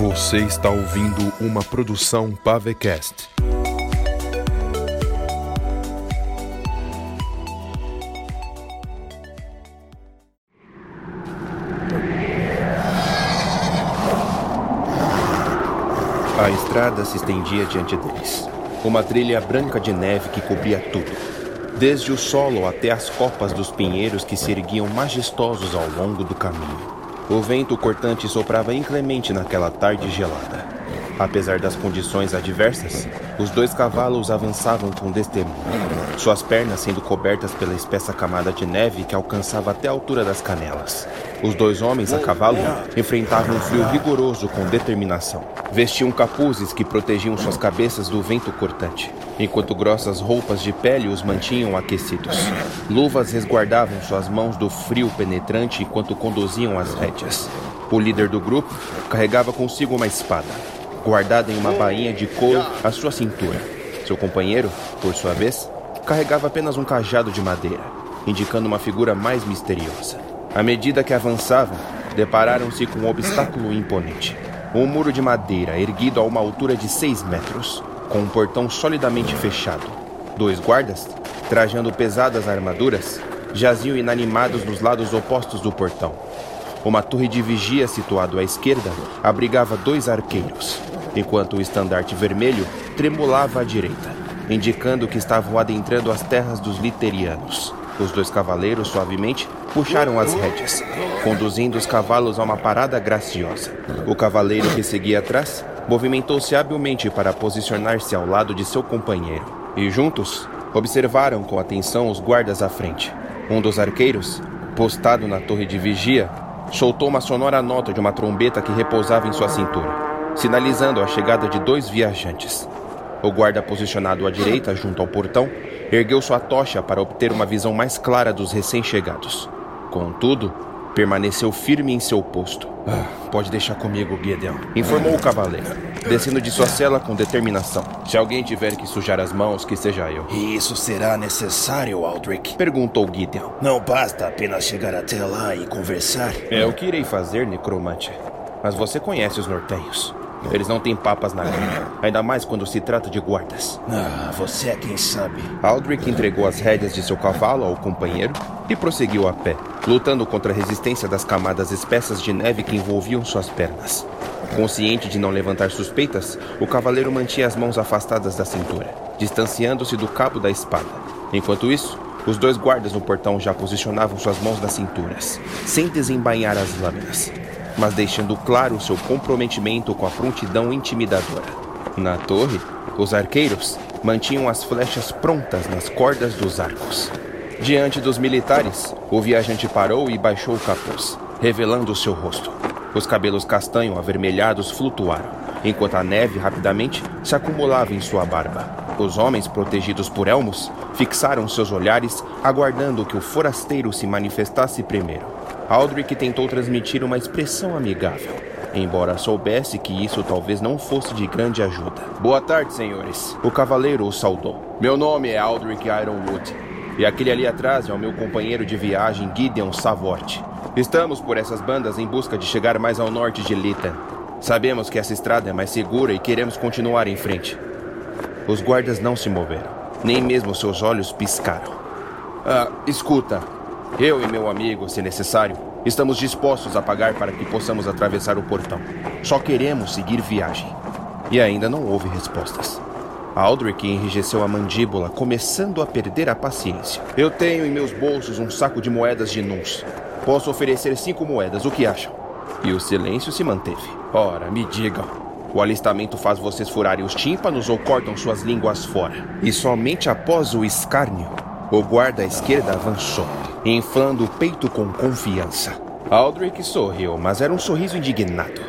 Você está ouvindo uma produção Pavecast. A estrada se estendia diante deles. Uma trilha branca de neve que cobria tudo, desde o solo até as copas dos pinheiros que se erguiam majestosos ao longo do caminho. O vento cortante soprava inclemente naquela tarde gelada. Apesar das condições adversas, os dois cavalos avançavam com destemor, suas pernas sendo cobertas pela espessa camada de neve que alcançava até a altura das canelas. Os dois homens a cavalo enfrentavam um frio rigoroso com determinação. Vestiam capuzes que protegiam suas cabeças do vento cortante, enquanto grossas roupas de pele os mantinham aquecidos. Luvas resguardavam suas mãos do frio penetrante enquanto conduziam as rédeas. O líder do grupo carregava consigo uma espada, guardada em uma bainha de couro à sua cintura. Seu companheiro, por sua vez, carregava apenas um cajado de madeira, indicando uma figura mais misteriosa. À medida que avançavam, depararam-se com um obstáculo imponente. Um muro de madeira erguido a uma altura de seis metros, com um portão solidamente fechado. Dois guardas, trajando pesadas armaduras, jaziam inanimados nos lados opostos do portão. Uma torre de vigia situado à esquerda abrigava dois arqueiros, enquanto o estandarte vermelho tremulava à direita, indicando que estavam adentrando as terras dos literianos. Os dois cavaleiros suavemente puxaram as rédeas, conduzindo os cavalos a uma parada graciosa. O cavaleiro que seguia atrás movimentou-se habilmente para posicionar-se ao lado de seu companheiro, e juntos observaram com atenção os guardas à frente. Um dos arqueiros, postado na torre de vigia, soltou uma sonora nota de uma trombeta que repousava em sua cintura, sinalizando a chegada de dois viajantes. O guarda posicionado à direita, junto ao portão, ergueu sua tocha para obter uma visão mais clara dos recém-chegados. Contudo, permaneceu firme em seu posto. Ah, pode deixar comigo, Gideon, informou o cavaleiro, descendo de sua cela com determinação. Se alguém tiver que sujar as mãos, que seja eu. E isso será necessário, Aldrich? Perguntou Gideon. Não basta apenas chegar até lá e conversar. É o que irei fazer, necromante. Mas você conhece os nortenhos. Eles não têm papas na língua, ainda mais quando se trata de guardas. Ah, você é quem sabe. Aldrich entregou as rédeas de seu cavalo ao companheiro e prosseguiu a pé, lutando contra a resistência das camadas espessas de neve que envolviam suas pernas. Consciente de não levantar suspeitas, o cavaleiro mantinha as mãos afastadas da cintura, distanciando-se do cabo da espada. Enquanto isso, os dois guardas no portão já posicionavam suas mãos nas cinturas, sem desembainhar as lâminas mas deixando claro seu comprometimento com a prontidão intimidadora. Na torre, os arqueiros mantinham as flechas prontas nas cordas dos arcos. Diante dos militares, o viajante parou e baixou o capuz, revelando seu rosto. Os cabelos castanho avermelhados flutuaram, enquanto a neve rapidamente se acumulava em sua barba. Os homens, protegidos por elmos, fixaram seus olhares, aguardando que o forasteiro se manifestasse primeiro. Aldrich tentou transmitir uma expressão amigável, embora soubesse que isso talvez não fosse de grande ajuda. Boa tarde, senhores. O cavaleiro o saudou. Meu nome é Aldrich Ironwood, e aquele ali atrás é o meu companheiro de viagem Gideon Savort. Estamos por essas bandas em busca de chegar mais ao norte de Litan. Sabemos que essa estrada é mais segura e queremos continuar em frente. Os guardas não se moveram, nem mesmo seus olhos piscaram. Ah, escuta, eu e meu amigo, se necessário, estamos dispostos a pagar para que possamos atravessar o portão. Só queremos seguir viagem. E ainda não houve respostas. Aldrich enrijeceu a mandíbula, começando a perder a paciência. Eu tenho em meus bolsos um saco de moedas de Nuns. Posso oferecer cinco moedas, o que acham? E o silêncio se manteve. Ora, me digam. O alistamento faz vocês furarem os tímpanos ou cortam suas línguas fora? E somente após o escárnio, o guarda à esquerda avançou, inflando o peito com confiança. Aldrich sorriu, mas era um sorriso indignado.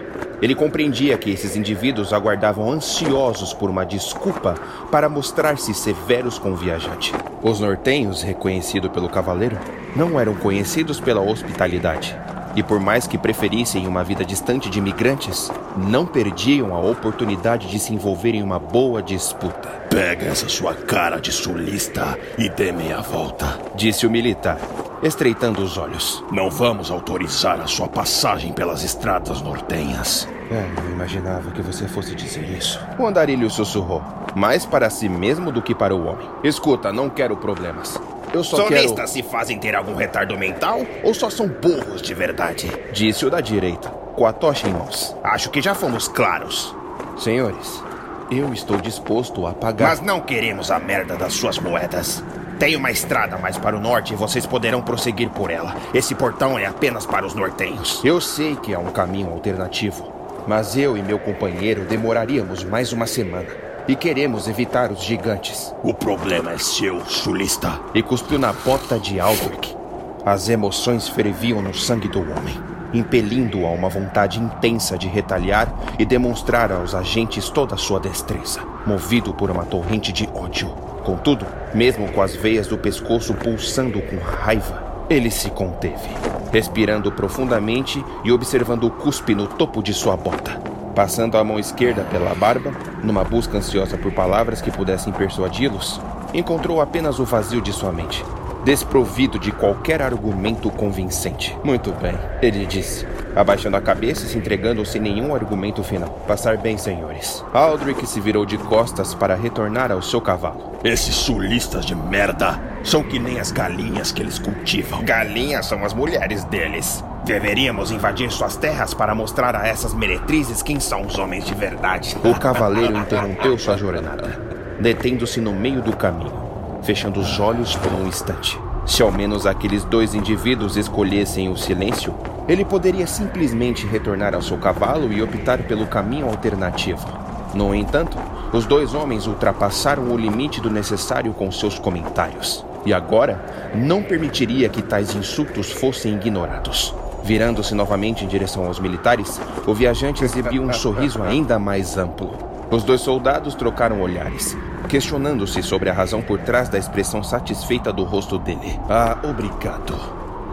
Ele compreendia que esses indivíduos aguardavam ansiosos por uma desculpa para mostrar-se severos com o viajante. Os nortenhos, reconhecido pelo cavaleiro, não eram conhecidos pela hospitalidade. E por mais que preferissem uma vida distante de imigrantes, não perdiam a oportunidade de se envolver em uma boa disputa. Pega essa sua cara de sulista e dê meia volta, disse o militar. Estreitando os olhos. Não vamos autorizar a sua passagem pelas estradas nortenhas. É, eu imaginava que você fosse dizer isso. O andarilho sussurrou, mais para si mesmo do que para o homem. Escuta, não quero problemas. Eu só Solistas quero... se fazem ter algum retardo mental ou só são burros de verdade? Disse o da direita, com a tocha em mãos. Acho que já fomos claros. Senhores, eu estou disposto a pagar... Mas não queremos a merda das suas moedas. Tem uma estrada mais para o norte e vocês poderão prosseguir por ela. Esse portão é apenas para os nortenhos. Eu sei que há um caminho alternativo, mas eu e meu companheiro demoraríamos mais uma semana. E queremos evitar os gigantes. O problema é seu, sulista. E cuspiu na bota de Aldrich. As emoções ferviam no sangue do homem, impelindo-o a uma vontade intensa de retalhar e demonstrar aos agentes toda a sua destreza, movido por uma torrente de ódio. Contudo, mesmo com as veias do pescoço pulsando com raiva, ele se conteve, respirando profundamente e observando o cuspe no topo de sua bota. Passando a mão esquerda pela barba, numa busca ansiosa por palavras que pudessem persuadi-los, encontrou apenas o vazio de sua mente, desprovido de qualquer argumento convincente. Muito bem, ele disse, abaixando a cabeça e se entregando sem nenhum argumento final. Passar bem, senhores. Aldrich se virou de costas para retornar ao seu cavalo. Esses sulistas de merda são que nem as galinhas que eles cultivam. Galinhas são as mulheres deles. Deveríamos invadir suas terras para mostrar a essas meretrizes quem são os homens de verdade. O cavaleiro interrompeu sua jornada, detendo-se no meio do caminho, fechando os olhos por um instante. Se ao menos aqueles dois indivíduos escolhessem o silêncio, ele poderia simplesmente retornar ao seu cavalo e optar pelo caminho alternativo. No entanto, os dois homens ultrapassaram o limite do necessário com seus comentários, e agora não permitiria que tais insultos fossem ignorados. Virando-se novamente em direção aos militares, o viajante exibiu um sorriso ainda mais amplo. Os dois soldados trocaram olhares, questionando-se sobre a razão por trás da expressão satisfeita do rosto dele. Ah, obrigado.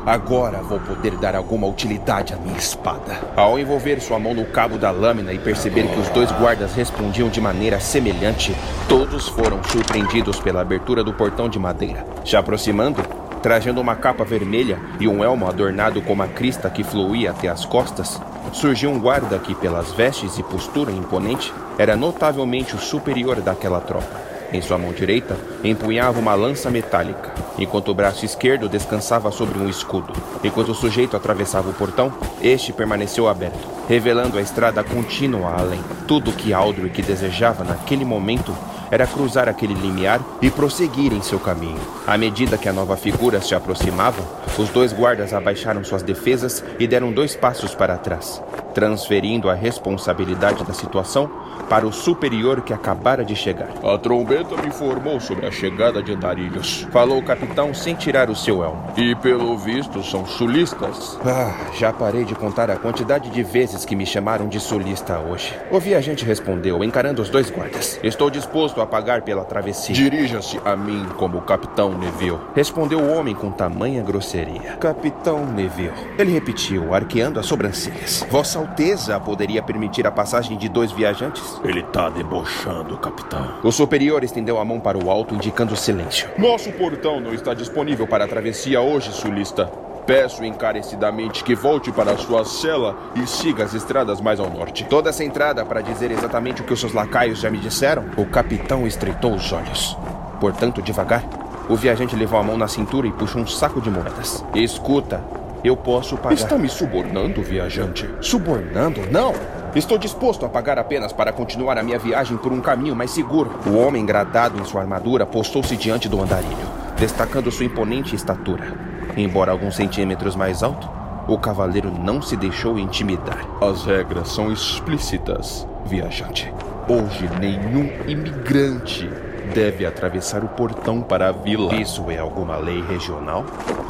Agora vou poder dar alguma utilidade à minha espada. Ao envolver sua mão no cabo da lâmina e perceber que os dois guardas respondiam de maneira semelhante, todos foram surpreendidos pela abertura do portão de madeira. Se aproximando, trajando uma capa vermelha e um elmo adornado com uma crista que fluía até as costas, surgiu um guarda que, pelas vestes e postura imponente, era notavelmente o superior daquela tropa. Em sua mão direita, empunhava uma lança metálica, enquanto o braço esquerdo descansava sobre um escudo. Enquanto o sujeito atravessava o portão, este permaneceu aberto, revelando a estrada contínua além. Tudo o que Aldrich desejava naquele momento era cruzar aquele limiar e prosseguir em seu caminho. À medida que a nova figura se aproximava, os dois guardas abaixaram suas defesas e deram dois passos para trás, transferindo a responsabilidade da situação para o superior que acabara de chegar. A trombeta me informou sobre a chegada de andarilhos. Falou o capitão sem tirar o seu elmo. E pelo visto são sulistas. Ah, já parei de contar a quantidade de vezes que me chamaram de sulista hoje. O viajante respondeu, encarando os dois guardas. Estou disposto a pagar pela travessia. Dirija-se a mim como Capitão Neville. Respondeu o homem com tamanha grosseria. Capitão Neville. Ele repetiu, arqueando as sobrancelhas. Vossa Alteza poderia permitir a passagem de dois viajantes? Ele tá debochando, capitão. O superior estendeu a mão para o alto, indicando silêncio. Nosso portão não está disponível para a travessia hoje, sulista. Peço encarecidamente que volte para sua cela e siga as estradas mais ao norte. Toda essa entrada para dizer exatamente o que os seus lacaios já me disseram? O capitão estreitou os olhos. Portanto, devagar, o viajante levou a mão na cintura e puxou um saco de moedas. Escuta, eu posso pagar. Está me subornando, viajante? Subornando? Não! Estou disposto a pagar apenas para continuar a minha viagem por um caminho mais seguro. O homem gradado em sua armadura postou-se diante do andarilho, destacando sua imponente estatura. Embora alguns centímetros mais alto, o cavaleiro não se deixou intimidar. As regras são explícitas, viajante. Hoje nenhum imigrante deve atravessar o portão para a vila. Isso é alguma lei regional?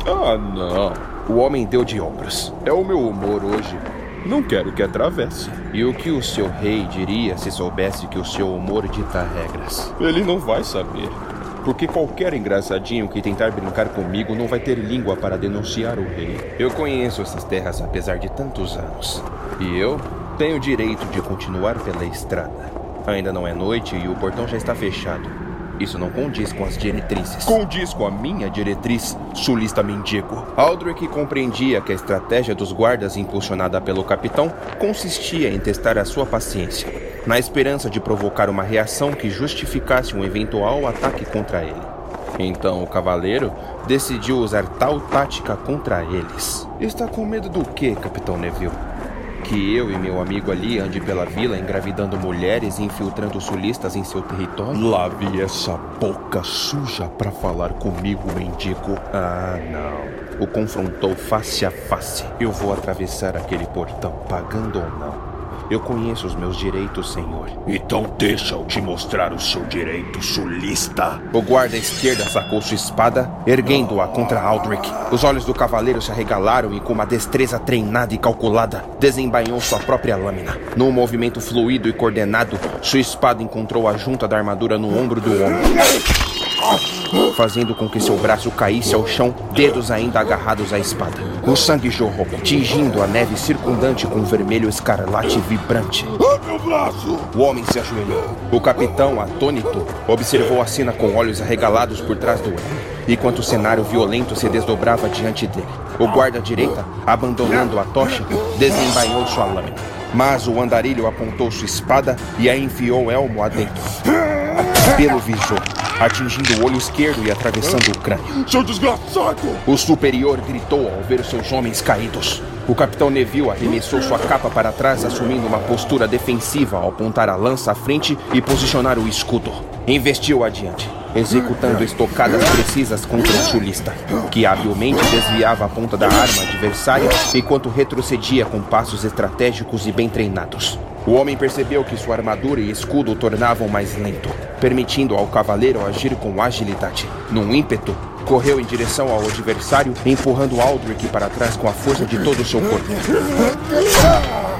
Ah, não. O homem deu de ombros. É o meu humor hoje. Não quero que atravesse. E o que o seu rei diria se soubesse que o seu humor dita regras? Ele não vai saber. Porque qualquer engraçadinho que tentar brincar comigo não vai ter língua para denunciar o rei. Eu conheço essas terras apesar de tantos anos. E eu tenho o direito de continuar pela estrada. Ainda não é noite e o portão já está fechado. Isso não condiz com as diretrizes. Condiz com a minha diretriz, sulista mendigo. Aldrich compreendia que a estratégia dos guardas impulsionada pelo capitão consistia em testar a sua paciência, na esperança de provocar uma reação que justificasse um eventual ataque contra ele. Então o cavaleiro decidiu usar tal tática contra eles. Está com medo do que, Capitão Neville? Que eu e meu amigo ali ande pela vila engravidando mulheres e infiltrando sulistas em seu território? Lave essa boca suja para falar comigo, mendigo. Ah, não. O confrontou face a face. Eu vou atravessar aquele portão, pagando ou não. Eu conheço os meus direitos, senhor. Então deixa eu te mostrar o seu direito, sulista. O guarda esquerda sacou sua espada, erguendo-a contra Aldrich. Os olhos do cavaleiro se arregalaram e, com uma destreza treinada e calculada, desembainhou sua própria lâmina. Num movimento fluido e coordenado, sua espada encontrou a junta da armadura no ombro do homem fazendo com que seu braço caísse ao chão, dedos ainda agarrados à espada. O sangue jorrou, tingindo a neve circundante com um vermelho escarlate vibrante. meu braço! O homem se ajoelhou. O capitão, atônito, observou a cena com olhos arregalados por trás do homem, enquanto o cenário violento se desdobrava diante dele. O guarda-direita, abandonando a tocha, desembainhou sua lâmina. Mas o andarilho apontou sua espada e a enfiou elmo adentro. Pelo visor, atingindo o olho esquerdo e atravessando o crânio. Seu desgraçado! O superior gritou ao ver seus homens caídos. O capitão Neville arremessou sua capa para trás, assumindo uma postura defensiva ao apontar a lança à frente e posicionar o escudo. Investiu adiante, executando estocadas precisas contra o sulista, que habilmente desviava a ponta da arma adversária enquanto retrocedia com passos estratégicos e bem treinados. O homem percebeu que sua armadura e escudo o tornavam mais lento, permitindo ao cavaleiro agir com agilidade. Num ímpeto, correu em direção ao adversário, empurrando Aldrich para trás com a força de todo o seu corpo.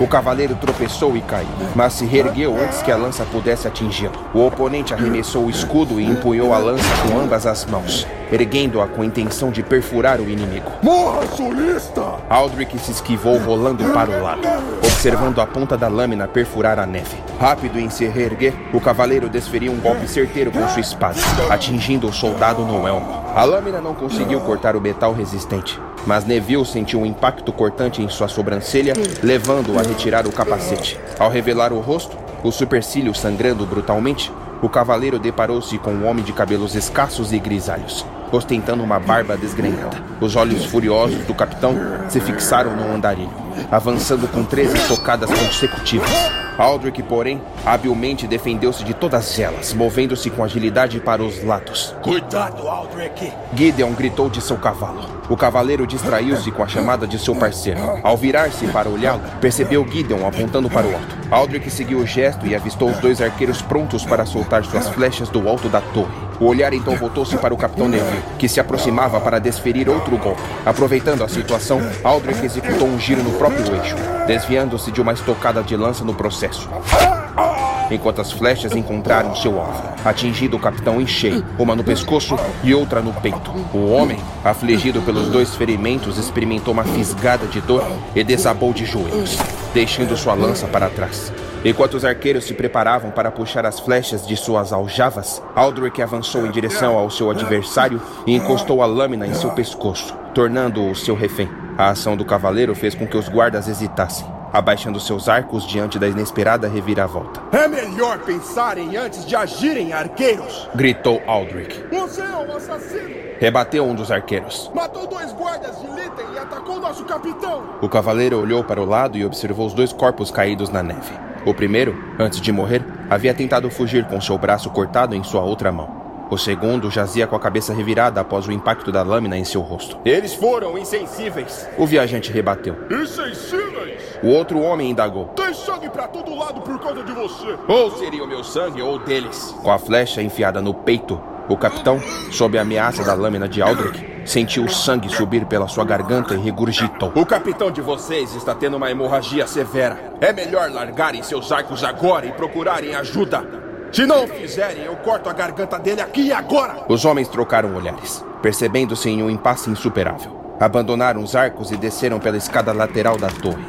O cavaleiro tropeçou e caiu, mas se reergueu antes que a lança pudesse atingi-lo. O oponente arremessou o escudo e empunhou a lança com ambas as mãos, erguendo-a com a intenção de perfurar o inimigo. Morra, solista! Aldrich se esquivou rolando para o lado, observando a ponta da lâmina perfurar a neve. Rápido em se reerguer, o cavaleiro desferiu um golpe certeiro com sua espada, atingindo o soldado no elmo. A lâmina não conseguiu cortar o metal resistente, mas Neville sentiu um impacto cortante em sua sobrancelha, levando-o a retirar o capacete. Ao revelar o rosto, o supercílio sangrando brutalmente, o cavaleiro deparou-se com um homem de cabelos escassos e grisalhos, ostentando uma barba desgrenhada. Os olhos furiosos do capitão se fixaram no andarilho, avançando com três estocadas consecutivas. Aldrich, porém, habilmente defendeu-se de todas elas, movendo-se com agilidade para os lados. Cuidado, Aldrich! Gideon gritou de seu cavalo. O cavaleiro distraiu-se com a chamada de seu parceiro. Ao virar-se para olhá-lo, percebeu Gideon apontando para o alto. Aldrich seguiu o gesto e avistou os dois arqueiros prontos para soltar suas flechas do alto da torre. O olhar então voltou-se para o Capitão Neville, que se aproximava para desferir outro golpe. Aproveitando a situação, Aldrich executou um giro no próprio eixo, desviando-se de uma estocada de lança no processo. Enquanto as flechas encontraram seu alvo, atingindo o capitão em cheio, uma no pescoço e outra no peito. O homem, afligido pelos dois ferimentos, experimentou uma fisgada de dor e desabou de joelhos, deixando sua lança para trás. Enquanto os arqueiros se preparavam para puxar as flechas de suas aljavas, Aldrich avançou em direção ao seu adversário e encostou a lâmina em seu pescoço, tornando-o seu refém. A ação do cavaleiro fez com que os guardas hesitassem, abaixando seus arcos diante da inesperada reviravolta. É melhor pensarem antes de agirem, arqueiros! Gritou Aldrich. Você é um assassino! Rebateu um dos arqueiros. Matou dois guardas de Litten e atacou nosso capitão! O cavaleiro olhou para o lado e observou os dois corpos caídos na neve. O primeiro, antes de morrer, havia tentado fugir com seu braço cortado em sua outra mão. O segundo jazia com a cabeça revirada após o impacto da lâmina em seu rosto. Eles foram insensíveis. O viajante rebateu. Insensíveis? O outro homem indagou. Tem sangue para todo lado por causa de você. Ou seria o meu sangue ou deles. Com a flecha enfiada no peito, o capitão, sob a ameaça da lâmina de Aldrich, sentiu o sangue subir pela sua garganta e regurgitou. O capitão de vocês está tendo uma hemorragia severa. É melhor largarem seus arcos agora e procurarem ajuda. Se não fizerem, eu corto a garganta dele aqui e agora! Os homens trocaram olhares, percebendo-se em um impasse insuperável. Abandonaram os arcos e desceram pela escada lateral da torre.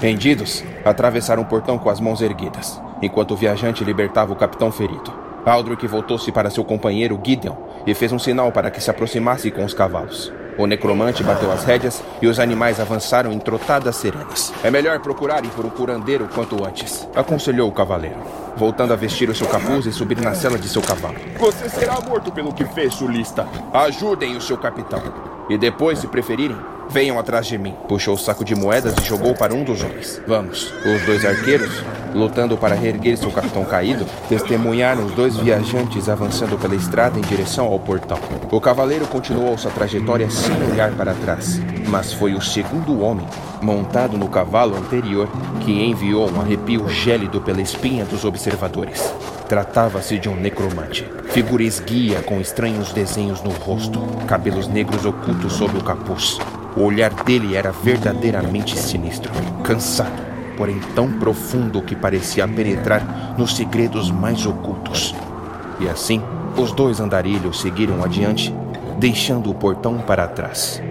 Rendidos, atravessaram o portão com as mãos erguidas, enquanto o viajante libertava o capitão ferido. Aldrich voltou-se para seu companheiro Gideon e fez um sinal para que se aproximasse com os cavalos. O necromante bateu as rédeas e os animais avançaram em trotadas serenas. É melhor procurarem por um curandeiro quanto antes, aconselhou o cavaleiro, voltando a vestir o seu capuz e subir na cela de seu cavalo. Você será morto pelo que fez, sulista. Ajudem o seu capitão. E depois, se preferirem, venham atrás de mim. Puxou o saco de moedas e jogou para um dos homens. Vamos. Os dois arqueiros, lutando para reerguer seu capitão caído, testemunharam os dois viajantes avançando pela estrada em direção ao portão. O cavaleiro continuou sua trajetória sem olhar para trás, mas foi o segundo homem, montado no cavalo anterior, que enviou um arrepio gélido pela espinha dos observadores. Tratava-se de um necromante, figura esguia com estranhos desenhos no rosto, cabelos negros ocultos sob o capuz. O olhar dele era verdadeiramente sinistro, cansado, porém tão profundo que parecia penetrar nos segredos mais ocultos. E assim, os dois andarilhos seguiram adiante, deixando o portão para trás.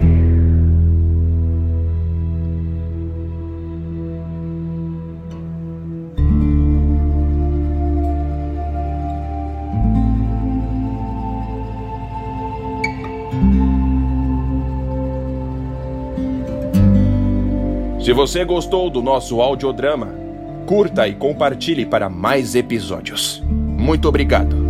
Se você gostou do nosso audiodrama, curta e compartilhe para mais episódios. Muito obrigado.